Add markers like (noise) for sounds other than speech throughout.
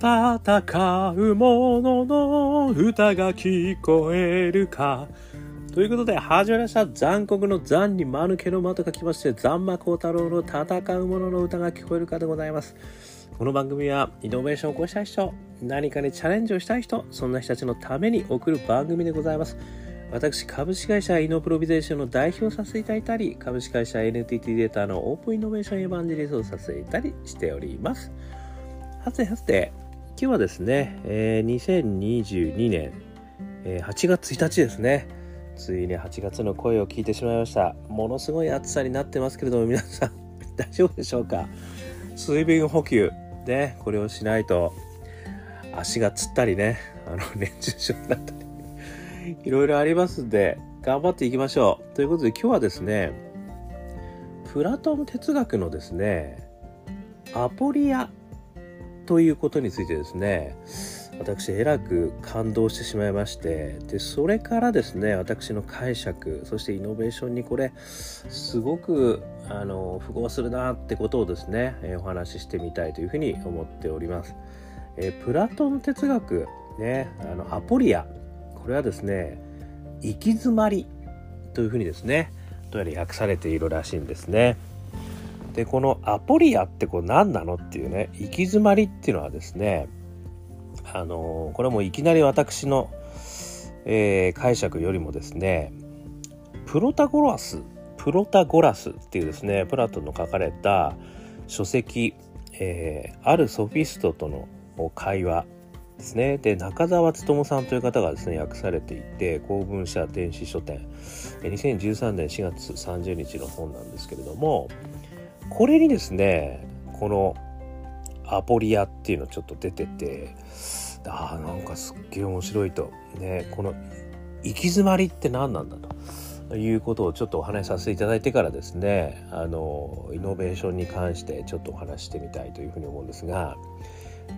戦う者のの歌が聞こえるか。ということで、始まりました。残酷の残に間抜けの間と書きまして、残魔高太郎の戦う者のの歌が聞こえるかでございます。この番組は、イノベーションを起こしたい人、何かにチャレンジをしたい人、そんな人たちのために送る番組でございます。私、株式会社イノプロビゼーションの代表をさせていただいたり、株式会社 NTT データのオープンイノベーションエヴァンジェリストをさせていたりしております。はてはて、日はですね、えー、2022年、えー、8月1日ですね。ついに8月の声を聞いてしまいました。ものすごい暑さになってますけれども、皆さん (laughs) 大丈夫でしょうか？水分補給、ね、これをしないと足がつったりね、あの、(laughs) 熱中症になったり、いろいろありますんで、頑張っていきましょう。ということで今日はですね、プラトン哲学のですね、アポリアということについてですね私えらく感動してしまいましてでそれからですね私の解釈そしてイノベーションにこれすごくあの符合するなってことをですね、えお話ししてみたいというふうに思っております。えプラトン哲学ねあのアポリアこれはですね行き詰まりというふうにですねどうやら訳されているらしいんですね。でこのアポリアってこう何なの？っていうね行き詰まりっていうのはですねあのこれもいきなり私の、えー、解釈よりもですねプロタゴラスプロタゴラスっていうですねプラトンの書かれた書籍、えー、あるソフィストとの会話ですね。で中澤勉さんという方がですね訳されていて公文社電子書店。2013年4月30日の本なんですけれどもこれにですねこのアポリアっていうのちょっと出ててあーなんかすっげえ面白いとねこの行き詰まりって何なんだということをちょっとお話しさせていただいてからですねあのイノベーションに関してちょっとお話してみたいというふうに思うんですが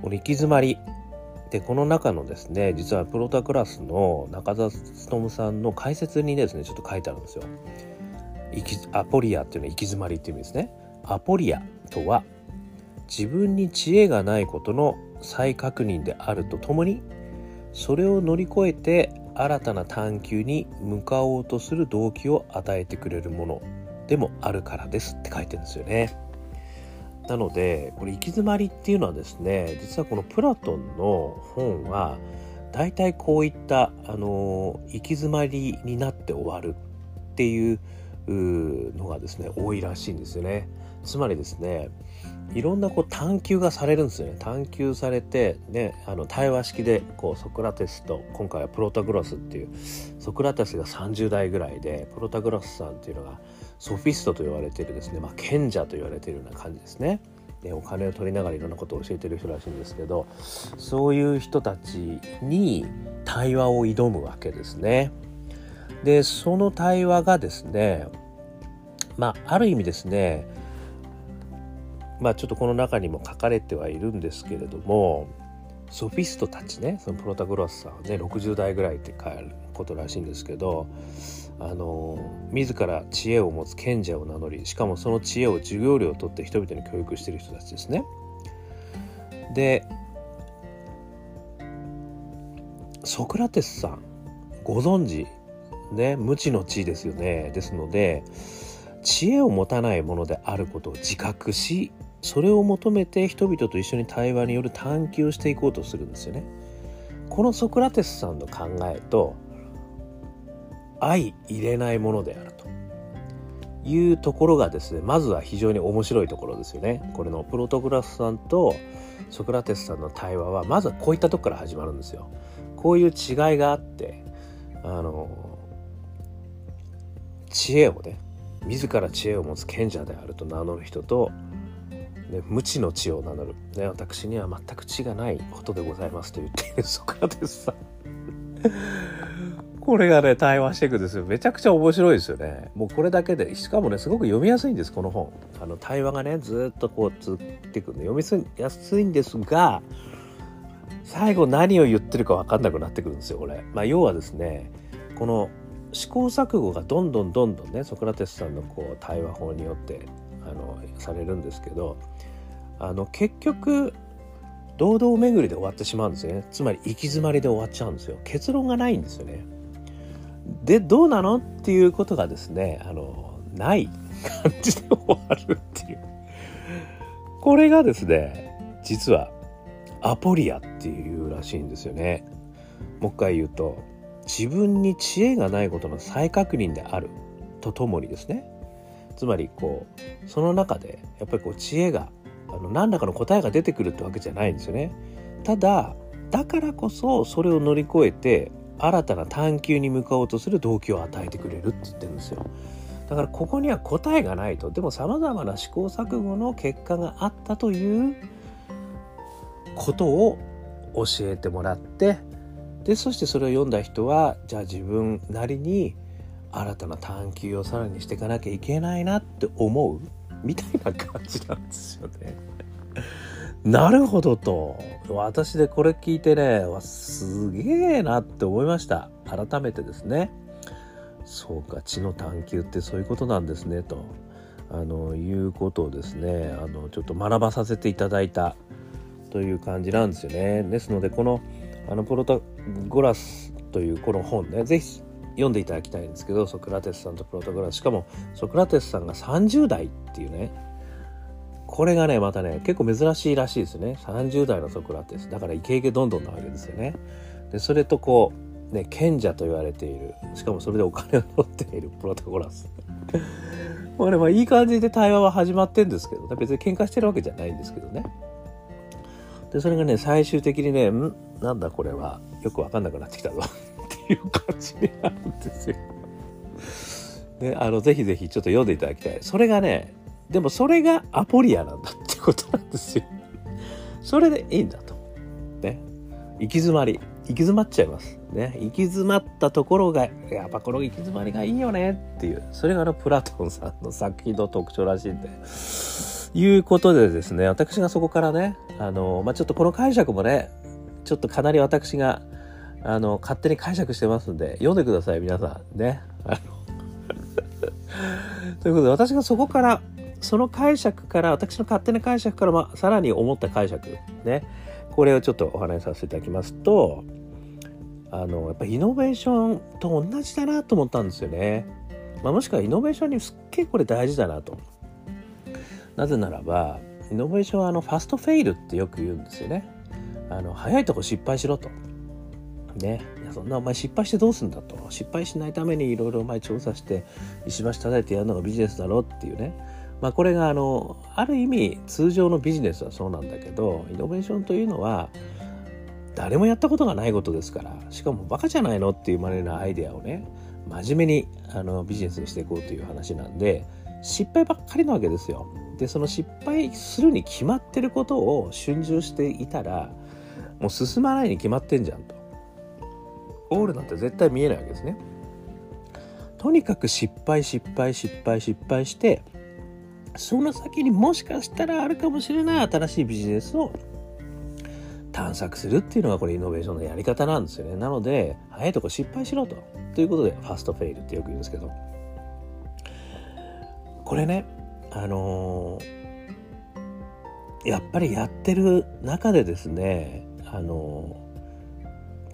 この行き詰まりでこの中のですね実はプロタクラスの中澤勉さんの解説にですねちょっと書いてあるんですよ。アポリアっていうのは行き詰まりっていう意味ですね。アポリアとは自分に知恵がないことの再確認であるとともにそれを乗り越えて新たな探求に向かおうとする動機を与えてくれるものでもあるからですって書いてるんですよね。なのでこれ行き詰まりっていうのはですね実はこのプラトンの本は大体こういったあの行き詰まりになって終わるっていうのがですね多いらしいんですよね。つまりですねいろんなこう探求がされるんですよね探求されて、ね、あの対話式でこうソクラテスと今回はプロタグラスっていうソクラテスが30代ぐらいでプロタグラスさんっていうのがソフィストと言われてるですね、まあ、賢者と言われてるような感じですね。でお金を取りながらいろんなことを教えてる人らしいんですけどそういう人たちに対話を挑むわけですね。でその対話がですねまあある意味ですねまあちょっとこの中にも書かれてはいるんですけれどもソフィストたちねそのプロタゴラスさんはね60代ぐらいって書いてることらしいんですけどあの自ら知恵を持つ賢者を名乗りしかもその知恵を授業料を取って人々に教育している人たちですね。でソクラテスさんご存知ね無知の知ですよねですので知恵を持たないものであることを自覚しそれを求めて人々と一緒に対話による探求をしていこうとするんですよね。このソクラテスさんの考えと相入れないものであるというところがですねまずは非常に面白いところですよね。これのプロトグラスさんとソクラテスさんの対話はまずはこういったとこから始まるんですよ。こういう違いがあってあの知恵をね自ら知恵を持つ賢者であると名乗る人と、ね、無知の知を名乗る、ね、私には全く知がないことでございますと言っている。ソクラテスさん。これがね対話していくんですよ。めちゃくちゃ面白いですよね。もうこれだけでしかもねすごく読みやすいんですこの本。あの対話がねずっとこう続いていくんで読みやすいんですが最後何を言ってるか分かんなくなってくるんですよこれ、まあ、要はですねこの試行錯誤がどんどんどんどんねソクラテスさんのこう対話法によってあのされるんですけどあの結局堂々巡りで終わってしまうんですね。つまり行き詰まりで終わっちゃうんですよ。結論がないんですよね。でどうなのっていうことがですねあのない感じで終わるっていう。これがですね実はアポリアっていうらしいんですよね。もう一回言うと自分に知恵がないことの再確認であるとともにですね。つまりこうその中でやっぱりこう知恵があの何らかの答えが出てくるってわけじゃないんですよね。ただだからこそそれを乗り越えて新たな探求に向かおうとする動機を与えてくれるって言ってるんですよ。だからここには答えがないとでもさまざまな試行錯誤の結果があったということを教えてもらってでそしてそれを読んだ人はじゃあ自分なりに新たな探求をさらにしていかなきゃいけないなって思うみたいな感じなんですよね。なるほどと。私でこれ聞いてねわすげえなって思いました。改めてですね。そうか知の探求ってそういうことなんですねと。あのいうことをですねあのちょっと学ばさせていただいたという感じなんですよね。ですのでこのあのプロタゴラスというこの本ね是非読んでいただきたいんですけどソクラテスさんとプロタゴラス。しかもソクラテスさんが30代っていうね。これがねまたね結構珍しいらしいですね。30代のソクラテス。だからイケイケどんどんなわけですよね。でそれとこうね賢者と言われている。しかもそれでお金を取っているプロタゴラス。これまあいい感じで対話は始まってんですけど別に喧嘩してるわけじゃないんですけどね。でそれがね最終的にねん？なんだこれは。よく分かんなくなってきたぞ。っていう感じになる。ですよ。ね、あのぜひぜひちょっと読んでいただきたい。それがねでもそれがアポリアなんだってことなんですよ。(laughs) それでいいんだと。ね。行き詰まり。行き詰まっちゃいます。ね。行き詰まったところが、やっぱこの行き詰まりがいいよねっていう、それがあのプラトンさんの作品の特徴らしいんで。いうことでですね、私がそこからね、あの、まあ、ちょっとこの解釈もね、ちょっとかなり私が、あの、勝手に解釈してますんで、読んでください、皆さん。ね。あの (laughs) ということで、私がそこから、その解釈から、私の勝手な解釈から、まあ、さらに思った解釈、ね。これをちょっとお話しさせていただきますと、あの、やっぱイノベーションと同じだなと思ったんですよね。まあ、もしくはイノベーションにすっげえこれ大事だなと。なぜならば、イノベーションはあのファストフェイルってよく言うんですよね。あの早いとこ失敗しろと。ね。そんなお前失敗してどうすんだと。失敗しないためにいろいろお前調査して石橋叩いてやるのがビジネスだろっていうね。まあこれがあのある意味通常のビジネスはそうなんだけどイノベーションというのは誰もやったことがないことですからしかもバカじゃないのっていうまでなアイデアをね真面目にあのビジネスにしていこうという話なんで失敗ばっかりなわけですよ。でその失敗するに決まってることを春秋していたらもう進まないに決まってんじゃんと。ゴールなんて絶対見えないわけですね。とにかく失敗失敗失敗失敗してその先にもしかしたらあるかもしれない新しいビジネスを探索するっていうのがこれイノベーションのやり方なんですよね。なので早いとこ失敗しろと。ということでファストフェイルってよく言うんですけどこれねあのー、やっぱりやってる中でですねあのー、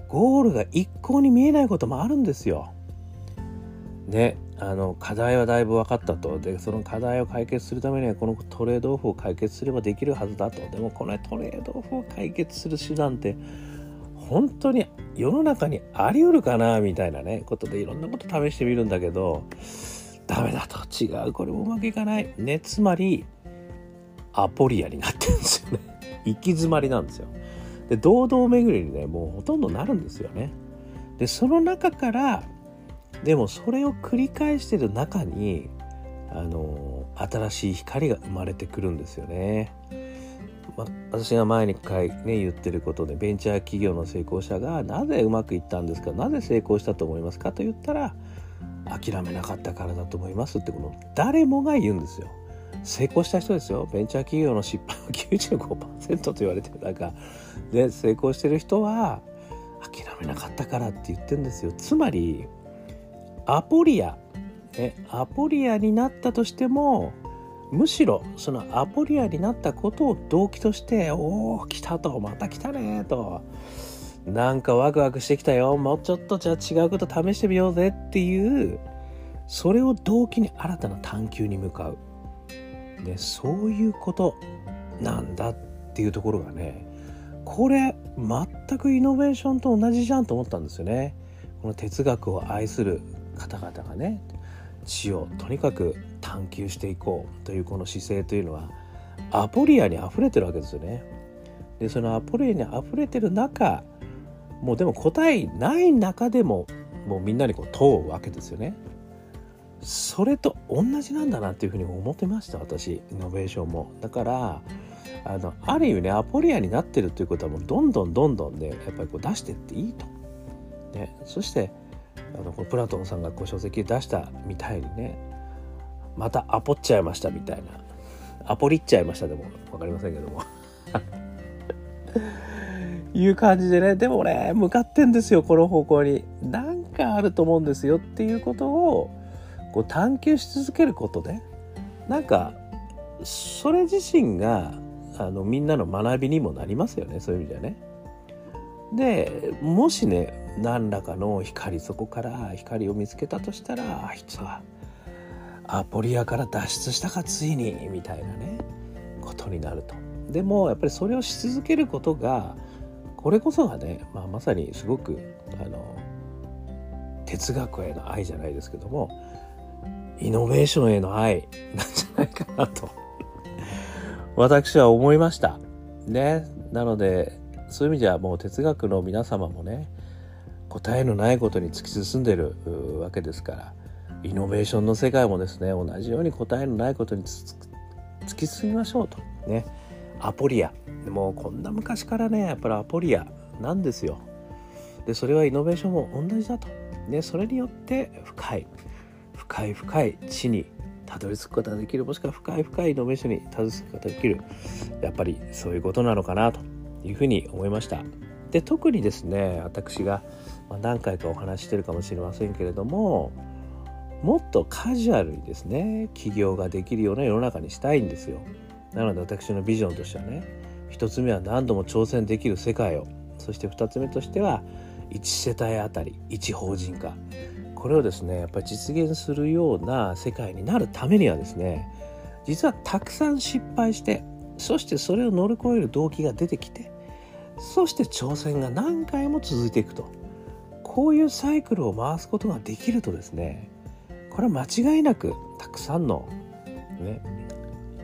ゴールが一向に見えないこともあるんですよ。ねあの課題はだいぶ分かったと。でその課題を解決するためにはこのトレードオフを解決すればできるはずだと。でもこのトレードオフを解決する手段って本当に世の中にあり得るかなみたいなねことでいろんなこと試してみるんだけどダメだと。違う。これもうまくいかない。ねつまりアポリアになってるんですよね。行き詰まりなんですよ。で堂々巡りにねもうほとんどなるんですよねでその中からでもそれを繰り返してる中にあの新しい光が生まれてくるんですよね。ま私が前に回ね言ってることでベンチャー企業の成功者がなぜうまくいったんですかなぜ成功したと思いますかと言ったら諦めなかったからだと思いますってこの誰もが言うんですよ。成功した人ですよ。ベンチャー企業の失敗は95%と言われてる中。で成功してる人は諦めなかったからって言ってるんですよ。つまりアポリア、ね、アポリアになったとしてもむしろそのアポリアになったことを動機として「おお来た」と「また来たね」と「なんかワクワクしてきたよ。もうちょっとじゃあ違うこと試してみようぜ」っていうそれを動機に新たな探求に向かう、ね、そういうことなんだっていうところがねこれ全くイノベーションと同じじゃんと思ったんですよね。この哲学を愛する方々がね知をとにかく探求していこうというこの姿勢というのはアポリアに溢れてるわけですよね。でそのアポリアに溢れてる中もうでも答えない中でももうみんなにこう問うわけですよね。それと同じなんだなっていうふうに思ってました私イノベーションも。だからあのある意味ねアポリアになってるということはもうどんどんどんどんねやっぱりこう出してっていいと。ね、そしてあのプラトンさんがこう書籍出したみたいにねまたアポっちゃいましたみたいなアポリっちゃいましたでも分かりませんけども (laughs) いう感じでねでもね向かってんですよこの方向に何かあると思うんですよっていうことをこう探求し続けることでなんかそれ自身があのみんなの学びにもなりますよねそういう意味ではね。でもしね何らかの光そこから光を見つけたとしたらあいつはアポリアから脱出したかついにみたいなねことになると。でもやっぱりそれをし続けることがこれこそがね、まあ、まさにすごくあの哲学への愛じゃないですけどもイノベーションへの愛。(laughs) なんじゃないかなと。私は思いました。ね。なのでそういう意味ではもう哲学の皆様もね答えのないことに突き進んでるわけですから。イノベーションの世界もですね同じように答えのないことに突き進みましょうと。ね。アポリア。もうこんな昔からねやっぱりアポリアなんですよ。でそれはイノベーションも同じだと。ね。それによって深い。深い深い地にたどり着くことができるもしくは深い深いイノベーションにたどり着くことができるやっぱりそういうことなのかなというふうに思いました。で特にですね私が何回かお話ししてるかもしれませんけれどももっとカジュアルにですね起業ができるような世の中にしたいんですよ。なので私のビジョンとしてはね一つ目は何度も挑戦できる世界をそして二つ目としては1世帯あたり1法人化。これをですねやっぱり実現するような世界になるためにはですね実はたくさん失敗してそしてそれを乗り越える動機が出てきてそして挑戦が何回も続いていくと。こういうサイクルを回すことができるとですねこれは間違いなくたくさんのね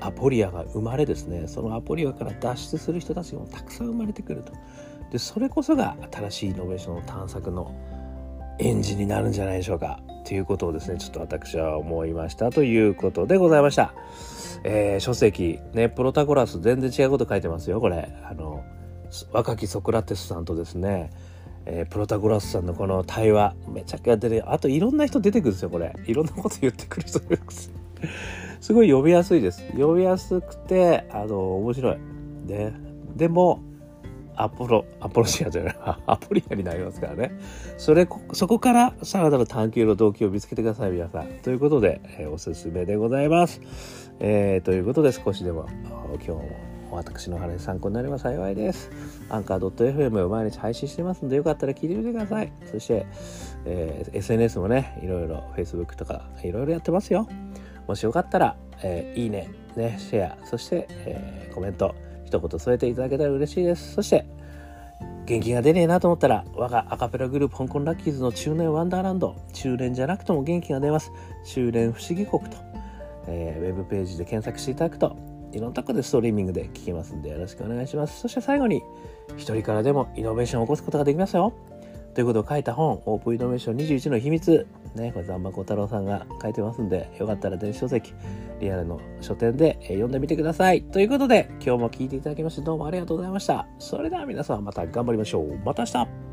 アポリアが生まれですねそのアポリアから脱出する人たちもたくさん生まれてくると。でそれこそが新しいイノベーションの探索のエンジンになるんじゃないでしょうか。ということをですねちょっと私は思いましたということでございました、えー、書籍ねプロタゴラス全然違うこと書いてますよこれ。あの若きソクラテスさんとですね、えー、プロタゴラスさんのこの対話めちゃくちゃ出てあといろんな人出てくるんですよこれ。いろんなこと言ってくる人いますすごい呼びやすいです。呼びやすくてあの面白い。ででもアポロ、アポロシアじゃない、(laughs) アポリアになりますからね。それ、そこからさらなる探求の動機を見つけてください、皆さん。ということで、えー、おすすめでございます。えー、ということで少しでも今日も私の話参考になれば幸いです。アンカー .fm を毎日配信してますので、よかったら聞いてみてください。そして、えー、SNS もね、いろいろ Facebook とかいろいろやってますよ。もしよかったら、えー、いいね、ね、シェア、そして、えー、コメント、一言添えていただけたら嬉しいです。そして、元気が出ねえなと思ったら、我がアカペラグループ香港ラッキーズの中年ワンダーランド、中年じゃなくても元気が出ます。中年不思議国と、えー、ウェブページで検索していただくと、いろんなとこでストリーミングで聞けますんでよろしくお願いします。そして最後に、一人からでもイノベーションを起こすことができますよ。ということを書いた本、オープンイノベーション21の秘密。ね、これ、ザンマコ太郎さんが書いてますんで、よかったら電子書籍、リアルの書店で読んでみてください。ということで、今日も聞いていただきまして、どうもありがとうございました。それでは皆さんまた頑張りましょう。また明日